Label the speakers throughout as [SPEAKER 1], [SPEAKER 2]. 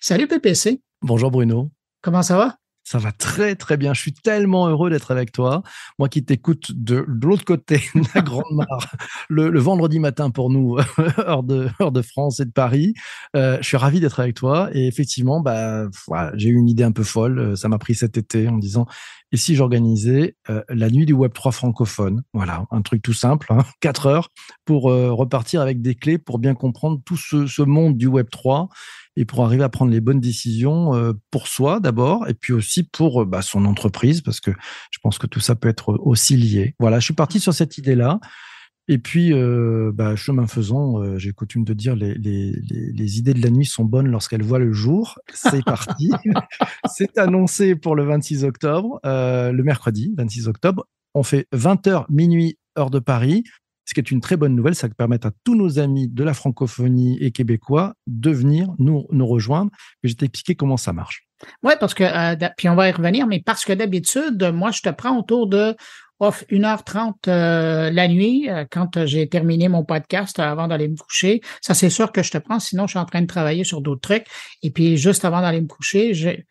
[SPEAKER 1] Salut PPC.
[SPEAKER 2] Bonjour Bruno.
[SPEAKER 1] Comment ça va?
[SPEAKER 2] Ça va très très bien. Je suis tellement heureux d'être avec toi. Moi qui t'écoute de, l'autre côté de la Grande Mare, le, vendredi matin pour nous, heure de, heure de France et de Paris. Euh, je suis ravi d'être avec toi. Et effectivement, bah, j'ai eu une idée un peu folle. Euh, ça m'a pris cet été en me disant, et si j'organisais euh, la nuit du Web 3 francophone Voilà, un truc tout simple, hein, 4 heures, pour repartir avec des clés pour bien comprendre tout ce, ce monde du Web 3 et pour arriver à prendre les bonnes décisions euh, pour soi d'abord, et puis aussi pour euh, bah, son entreprise, parce que je pense que tout ça peut être aussi lié. Voilà, je suis parti sur cette idée-là. Et puis, euh, bah, chemin faisant, j'ai coutume de dire les, les, les, idées de la nuit sont bonnes lorsqu'elles voient le jour. C'est parti. C'est annoncé pour le 26 octobre, le mercredi 26 octobre. On fait 20h minuit heure de Paris ce qui est une très bonne nouvelle, ça permet à tous nos amis de la francophonie et québécois de venir nous, nous rejoindre. Je vais t'expliquer comment ça marche.
[SPEAKER 1] Oui, parce que, euh, puis on va y revenir, mais parce que d'habitude, moi, je te prends autour de 1h30 euh, la nuit euh, quand j'ai terminé mon podcast avant d'aller me coucher. Ça, c'est sûr que je te prends, sinon je suis en train de travailler sur d'autres trucs. Et puis, juste avant d'aller me coucher, j'ai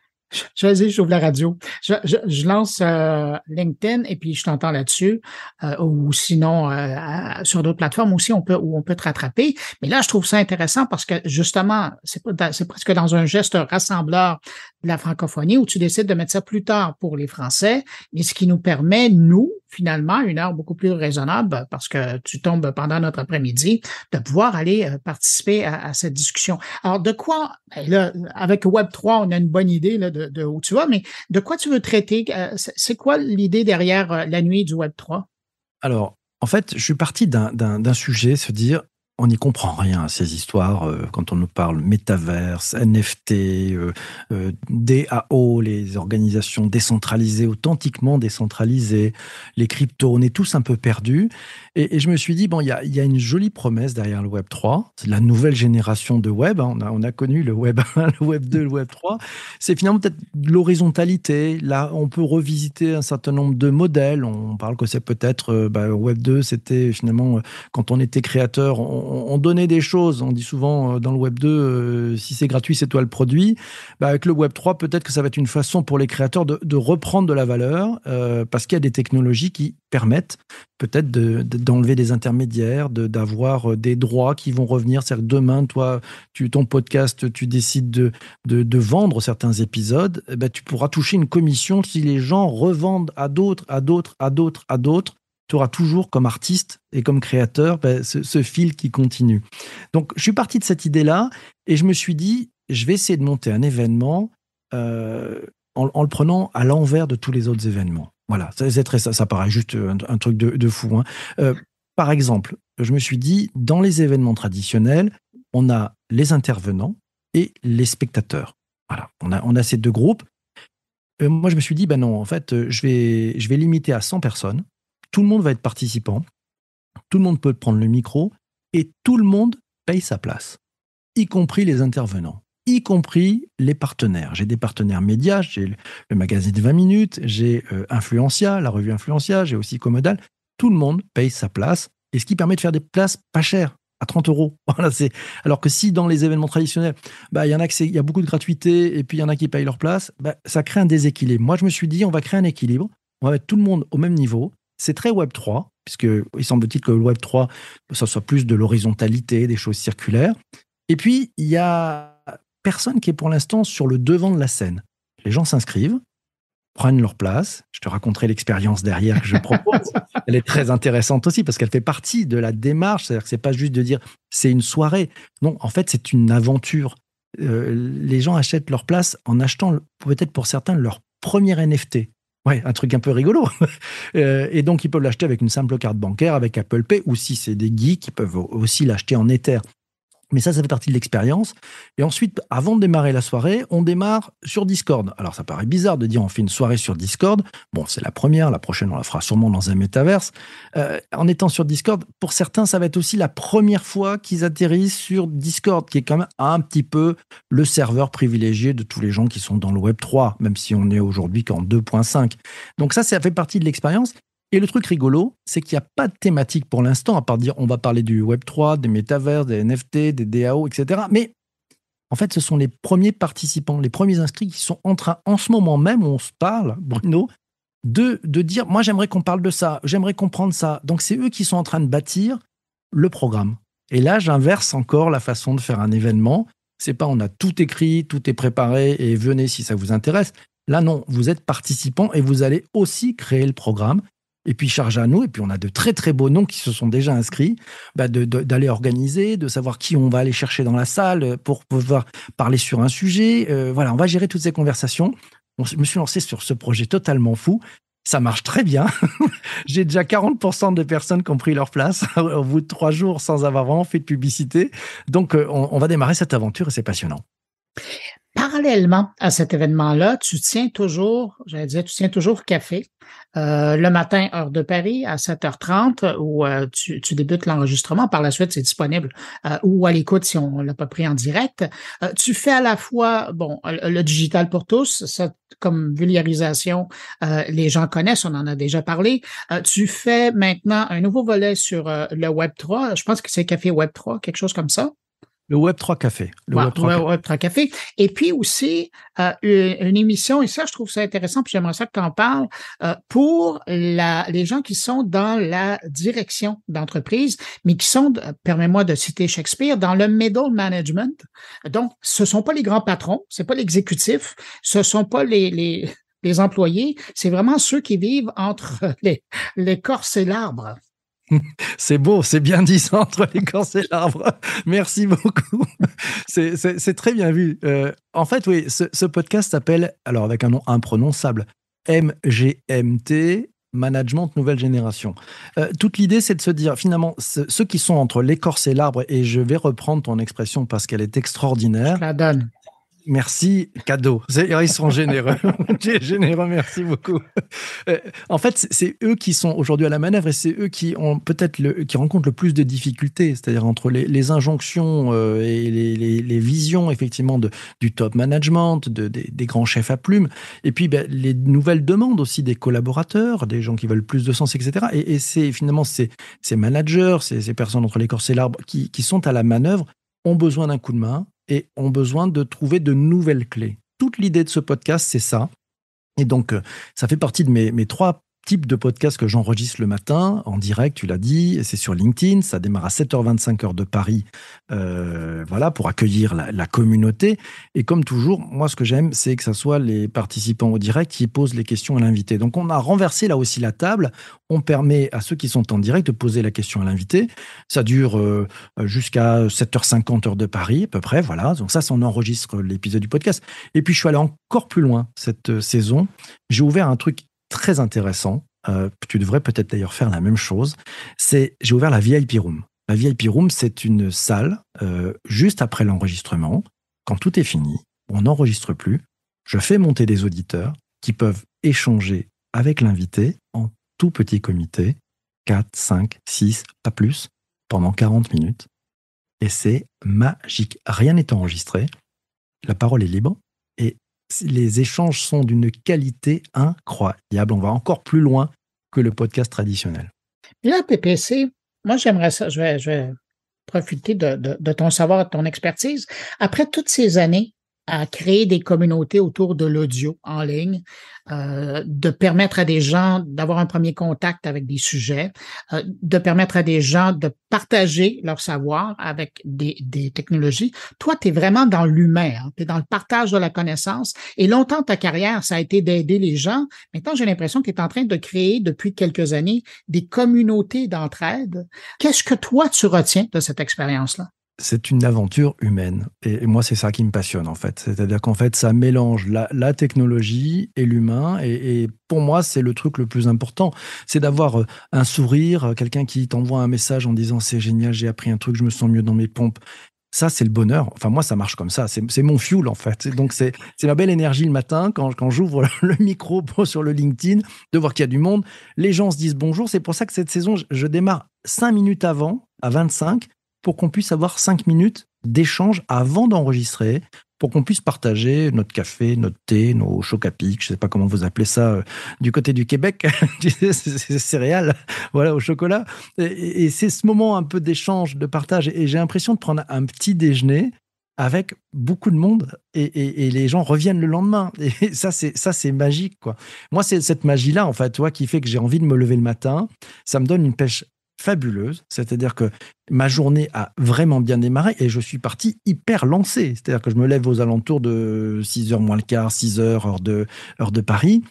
[SPEAKER 1] vas-y, j'ouvre la radio. Je, je, je lance euh, LinkedIn et puis je t'entends là-dessus. Euh, ou sinon, euh, sur d'autres plateformes aussi, on peut, où on peut te rattraper. Mais là, je trouve ça intéressant parce que justement, c'est, presque dans un geste rassembleur de la francophonie où tu décides de mettre ça plus tard pour les Français, mais ce qui nous permet, nous, finalement, une heure beaucoup plus raisonnable parce que tu tombes pendant notre après-midi, de pouvoir aller euh, participer à, cette discussion. Alors, de quoi, ben là, avec Web3, on a une bonne idée là, de, où tu vas, mais de quoi tu veux traiter? Euh, c'est quoi l'idée derrière euh, la nuit du Web3?
[SPEAKER 2] Alors, en fait, je suis parti d'un sujet, se dire, on n'y comprend rien à ces histoires euh, quand on nous parle métaverse, NFT, euh, euh, DAO, les organisations décentralisées, authentiquement décentralisées, les cryptos, on est tous un peu perdus. Et, je me suis dit, bon, il y a, une jolie promesse derrière le Web 3, c'est la nouvelle génération de Web, hein. on, a, on a connu le Web 1, le Web 2, le Web 3, c'est finalement peut-être l'horizontalité, là on peut revisiter un certain nombre de modèles, on parle que c'est peut-être, bah, Web 2 c'était finalement quand on était créateur, on, donnait des choses. On dit souvent euh, dans le Web 2, euh, si c'est gratuit, c'est toi le produit. Bah, avec le Web 3, peut-être que ça va être une façon pour les créateurs de, reprendre de la valeur euh, parce qu'il y a des technologies qui permettent peut-être d'enlever des intermédiaires, d'avoir des droits qui vont revenir. C'est-à-dire que demain, toi, tu, ton podcast, tu décides de, vendre certains épisodes, eh ben, tu pourras toucher une commission si les gens revendent à d'autres, à d'autres, à d'autres, à d'autres tu auras toujours comme artiste et comme créateur ben, ce, fil qui continue. Donc, je suis parti de cette idée-là et je me suis dit, je vais essayer de monter un événement euh, en, le prenant à l'envers de tous les autres événements. Voilà, ça, très, ça, ça paraît juste un, truc de, fou. Hein. Euh, par exemple, je me suis dit, dans les événements traditionnels, on a les intervenants et les spectateurs. Voilà, on a, on a ces deux groupes. Moi, je me suis dit, ben non, en fait, je vais, je vais limiter à 100 personnes tout le monde va être participant, tout le monde peut prendre le micro et tout le monde paye sa place, y compris les intervenants, y compris les partenaires. J'ai des partenaires médias, j'ai le magazine de 20 minutes, j'ai euh, Influencia, la revue Influencia, j'ai aussi Commodal. Tout le monde paye sa place et ce qui permet de faire des places pas chères à 30 euros. Alors que si dans les événements traditionnels, bah il y en a il y a beaucoup de gratuité et puis il y en a qui payent leur place, bah, ça crée un déséquilibre. Moi, je me suis dit, on va créer un équilibre. On va mettre tout le monde au même niveau. C'est très Web 3, puisque il semble-t-il que le Web 3, ça soit plus de l'horizontalité, des choses circulaires. Et puis, il y a personne qui est pour l'instant sur le devant de la scène. Les gens s'inscrivent, prennent leur place. Je te raconterai l'expérience derrière que je propose. Elle est très intéressante aussi parce qu'elle fait partie de la démarche. C'est-à-dire que c'est pas juste de dire c'est une soirée. Non, en fait, c'est une aventure. Euh, les gens achètent leur place en achetant peut-être pour certains leur premier NFT. Ouais, un truc un peu rigolo. Euh, et donc, ils peuvent l'acheter avec une simple carte bancaire, avec Apple Pay, ou si c'est des geeks, ils peuvent aussi l'acheter en Ether. Mais ça, ça fait partie de l'expérience. Et ensuite, avant de démarrer la soirée, on démarre sur Discord. Alors, ça paraît bizarre de dire on fait une soirée sur Discord. Bon, c'est la première. La prochaine, on la fera sûrement dans un métaverse. Euh, en étant sur Discord, pour certains, ça va être aussi la première fois qu'ils atterrissent sur Discord, qui est quand même un petit peu le serveur privilégié de tous les gens qui sont dans le Web 3, même si on est aujourd'hui qu'en 2.5. Donc ça, ça fait partie de l'expérience. Et le truc rigolo, c'est qu'il n'y a pas de thématique pour l'instant, à part dire on va parler du Web3, des métavers, des NFT, des DAO, etc. Mais En fait, ce sont les premiers participants, les premiers inscrits qui sont en train, en ce moment même où on se parle, Bruno, de, de dire, moi j'aimerais qu'on parle de ça, j'aimerais comprendre ça. Donc c'est eux qui sont en train de bâtir le programme. Et là, j'inverse encore la façon de faire un événement. C'est pas on a tout écrit, tout est préparé et venez si ça vous intéresse. Là, non, vous êtes participant et vous allez aussi créer le programme et puis charge à nous, et puis on a de très très beaux noms qui se sont déjà inscrits, bah d'aller organiser, de savoir qui on va aller chercher dans la salle pour pouvoir parler sur un sujet. Euh, voilà, on va gérer toutes ces conversations. je me suis lancé sur ce projet totalement fou. Ça marche très bien. J'ai déjà 40% de personnes qui ont pris leur place au bout de trois jours sans avoir vraiment fait de publicité. Donc, euh, on va démarrer cette aventure et c'est passionnant.
[SPEAKER 1] Parallèlement à cet événement-là, tu tiens toujours, j'allais dire, tu tiens toujours café euh, le matin, heure de Paris, à 7h30, où euh, tu, débutes l'enregistrement. Par la suite, c'est disponible euh, ou à l'écoute si on l'a pas pris en direct. tu fais à la fois, bon, le digital pour tous, ça, comme vulgarisation, les gens connaissent, on en a déjà parlé. tu fais maintenant un nouveau volet sur le Web 3. Je pense que c'est Café Web 3, quelque chose comme ça.
[SPEAKER 2] Le Web3 Café. Le
[SPEAKER 1] Web3, Café. Café. Et puis aussi, euh, une, émission, et ça, je trouve ça intéressant, puis j'aimerais ça que tu en parles, euh, pour la, les gens qui sont dans la direction d'entreprise, mais qui sont, permets-moi de citer Shakespeare, dans le middle management. Donc, ce sont pas les grands patrons, c'est pas l'exécutif, ce sont pas les, les, les employés, c'est vraiment ceux qui vivent entre l'écorce et l'arbre.
[SPEAKER 2] C'est beau, c'est bien dit ça entre l'écorce et l'arbre. Merci beaucoup. C'est très bien vu. Euh, en fait, oui, ce, podcast s'appelle, alors avec un nom imprononçable, MGMT, Management Nouvelle Génération. Euh, toute l'idée, c'est de se dire, finalement, ceux qui sont entre l'écorce et l'arbre, et je vais reprendre ton expression parce qu'elle est extraordinaire.
[SPEAKER 1] Je la donne.
[SPEAKER 2] Merci, cadeau. Ils sont généreux. généreux, merci beaucoup. Euh, en fait, c'est eux qui sont aujourd'hui à la manœuvre et c'est eux qui ont peut-être le, qui rencontrent le plus de difficultés, c'est-à-dire entre les, injonctions euh, et les, visions effectivement de, du top management, de, des, grands chefs à plumes, et puis ben, les nouvelles demandes aussi des collaborateurs, des gens qui veulent plus de sens, etc. Et, c'est finalement ces, ces managers, ces, ces personnes entre l'écorce et l'arbre qui, qui sont à la manœuvre ont besoin d'un coup de main et ont besoin de trouver de nouvelles clés. Toute l'idée de ce podcast, c'est ça. Et donc, euh, ça fait partie de mes, mes trois type de podcast que j'enregistre le matin en direct, tu l'as dit, c'est sur LinkedIn, ça démarre à 7h25 heure de Paris, euh, voilà, pour accueillir la, communauté. Et comme toujours, moi, ce que j'aime, c'est que ce soit les participants au direct qui posent les questions à l'invité. Donc, on a renversé là aussi la table. On permet à ceux qui sont en direct de poser la question à l'invité. Ça dure euh, jusqu'à 7h50 heure de Paris, à peu près, voilà. Donc ça, on enregistre l'épisode du podcast. Et puis, je suis allé encore plus loin cette euh, saison. J'ai ouvert un truc très intéressant. Euh, tu devrais peut-être d'ailleurs faire la même chose. C'est j'ai ouvert la VIP Room. La VIP Room, c'est une salle euh, juste après l'enregistrement, quand tout est fini, on n'enregistre plus. Je fais monter des auditeurs qui peuvent échanger avec l'invité en tout petit comité, 4, 5, 6, pas plus, pendant 40 minutes. Et c'est magique. Rien n'est enregistré. La parole est libre les échanges sont d'une qualité incroyable. On va encore plus loin que le podcast traditionnel.
[SPEAKER 1] Là, PPC, moi, j'aimerais ça, je vais, profiter de, de, ton savoir, de ton expertise. Après toutes ces années à créer des communautés autour de l'audio en ligne, euh, de permettre à des gens d'avoir un premier contact avec des sujets, euh, de permettre à des gens de partager leur savoir avec des, technologies. Toi, tu es vraiment dans l'humain, hein, tu es dans le partage de la connaissance. Et longtemps, ta carrière, ça a été d'aider les gens. Maintenant, j'ai l'impression que tu es en train de créer depuis quelques années des communautés d'entraide. Qu'est-ce que toi, tu retiens de cette expérience-là?
[SPEAKER 2] C'est une aventure humaine. Et, moi, c'est ça qui me passionne, en fait. C'est-à-dire qu'en fait, ça mélange la, technologie et l'humain. Et, pour moi, c'est le truc le plus important. C'est d'avoir euh, un sourire, euh, quelqu'un qui t'envoie un message en disant c'est génial, j'ai appris un truc, je me sens mieux dans mes pompes. Ça, c'est le bonheur. Enfin, moi, ça marche comme ça. C'est mon fuel, en fait. Donc, c'est ma belle énergie le matin quand, quand j'ouvre le micro sur le LinkedIn, de voir qu'il y a du monde. Les gens se disent bonjour. C'est pour ça que cette saison, je démarre cinq minutes avant, à 25, pour qu'on puisse avoir cinq minutes d'échange avant d'enregistrer, pour qu'on puisse partager notre café, notre thé, nos chocs à pic, je ne sais pas comment vous appelez ça euh, du côté du Québec, céréales, voilà, au chocolat. Et, c'est ce moment un peu d'échange, de partage. Et j'ai l'impression de prendre un petit déjeuner avec beaucoup de monde et, les gens reviennent le lendemain. Et ça, c'est ça, c'est magique, quoi. Moi, c'est cette magie-là, en fait, toi, qui fait que j'ai envie de me lever le matin. Ça me donne une pêche fabuleuse. C'est-à-dire que ma journée a vraiment bien démarré et je suis parti hyper lancé. C'est-à-dire que je me lève aux alentours de 6h moins le quart, 6h, heure de, Paris.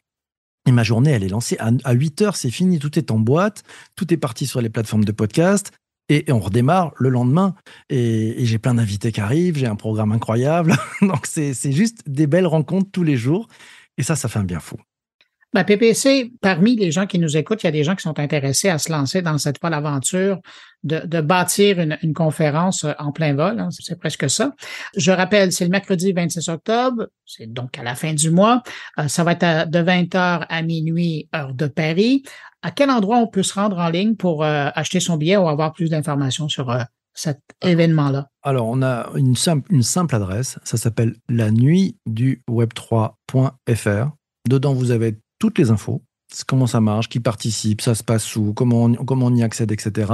[SPEAKER 2] Et ma journée, elle est lancée. À, 8 heures, c'est fini. Tout est en boîte. Tout est parti sur les plateformes de podcast. Et, on redémarre le lendemain. Et, j'ai plein d'invités qui arrivent. J'ai un programme incroyable. Donc, c'est juste des belles rencontres tous les jours. Et ça, ça fait un bien fou.
[SPEAKER 1] Ben, PPC, parmi les gens qui nous écoutent, il y a des gens qui sont intéressés à se lancer dans cette folle aventure de, bâtir une, conférence euh, en plein vol. Hein, c'est presque ça. Je rappelle, c'est le mercredi 26 octobre, c'est donc à la fin du mois. Euh, ça va être de 20h à minuit, heure de Paris. À quel endroit on peut se rendre en ligne pour euh, acheter son billet ou avoir plus d'informations sur cet événement-là?
[SPEAKER 2] Alors, on a une simple, une simple adresse. Ça s'appelle la nuit du web3.fr. Dedans, vous avez toutes les infos, comment ça marche, qui participe, ça se passe où, comment on, comment on y accède, etc.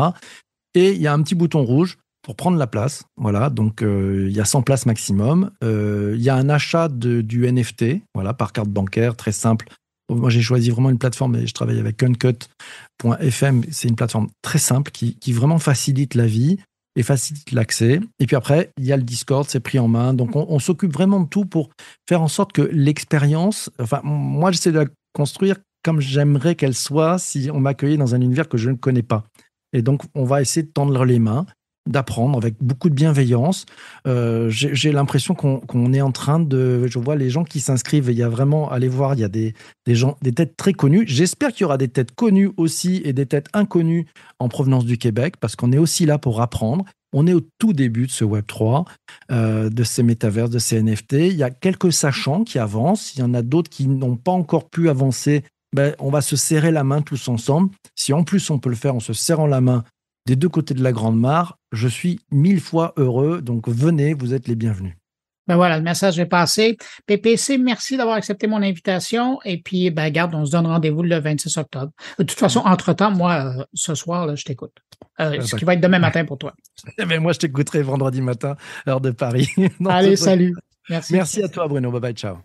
[SPEAKER 2] Et il y a un petit bouton rouge pour prendre la place. Voilà, donc euh, il y a 100 places maximum. Euh, il y a un achat de, du NFT, voilà, par carte bancaire, très simple. Moi, j'ai choisi vraiment une plateforme et je travaille avec Uncut.fm. C'est une plateforme très simple qui, qui, vraiment facilite la vie et facilite l'accès. Et puis après, il y a le Discord, c'est pris en main. Donc, on, on s'occupe vraiment de tout pour faire en sorte que l'expérience, enfin, moi, j'essaie de la construire comme j'aimerais qu'elle soit si on m'accueillait dans un univers que je ne connais pas. Et donc, on va essayer de tendre les mains, d'apprendre avec beaucoup de bienveillance. Euh, j'ai l'impression qu'on est en train de... Je vois les gens qui s'inscrivent, il y a vraiment, allez voir, il y a des, des gens, des têtes très connues. J'espère qu'il y aura des têtes connues aussi et des têtes inconnues en provenance du Québec, parce qu'on est aussi là pour apprendre. On est au tout début de ce Web 3, euh, de ces métaverses, de ces NFT. Il y a quelques sachants qui avancent. Il y en a d'autres qui n'ont pas encore pu avancer. Ben, on va se serrer la main tous ensemble. Si en plus on peut le faire en se serrant la main des deux côtés de la Grande Mare, je suis mille fois heureux. Donc venez, vous êtes les bienvenus.
[SPEAKER 1] Ben voilà, le message est passé. PPC, merci d'avoir accepté mon invitation. Et puis, ben, garde, on se donne rendez-vous le 26 octobre. De toute façon, entre-temps, moi, euh, ce soir, je t'écoute. Euh, ah, ce qui va être demain matin pour toi.
[SPEAKER 2] Mais moi, je t'écouterai vendredi matin, heure de Paris.
[SPEAKER 1] Allez, salut.
[SPEAKER 2] Merci. Merci à toi, Bruno. Bye bye, ciao.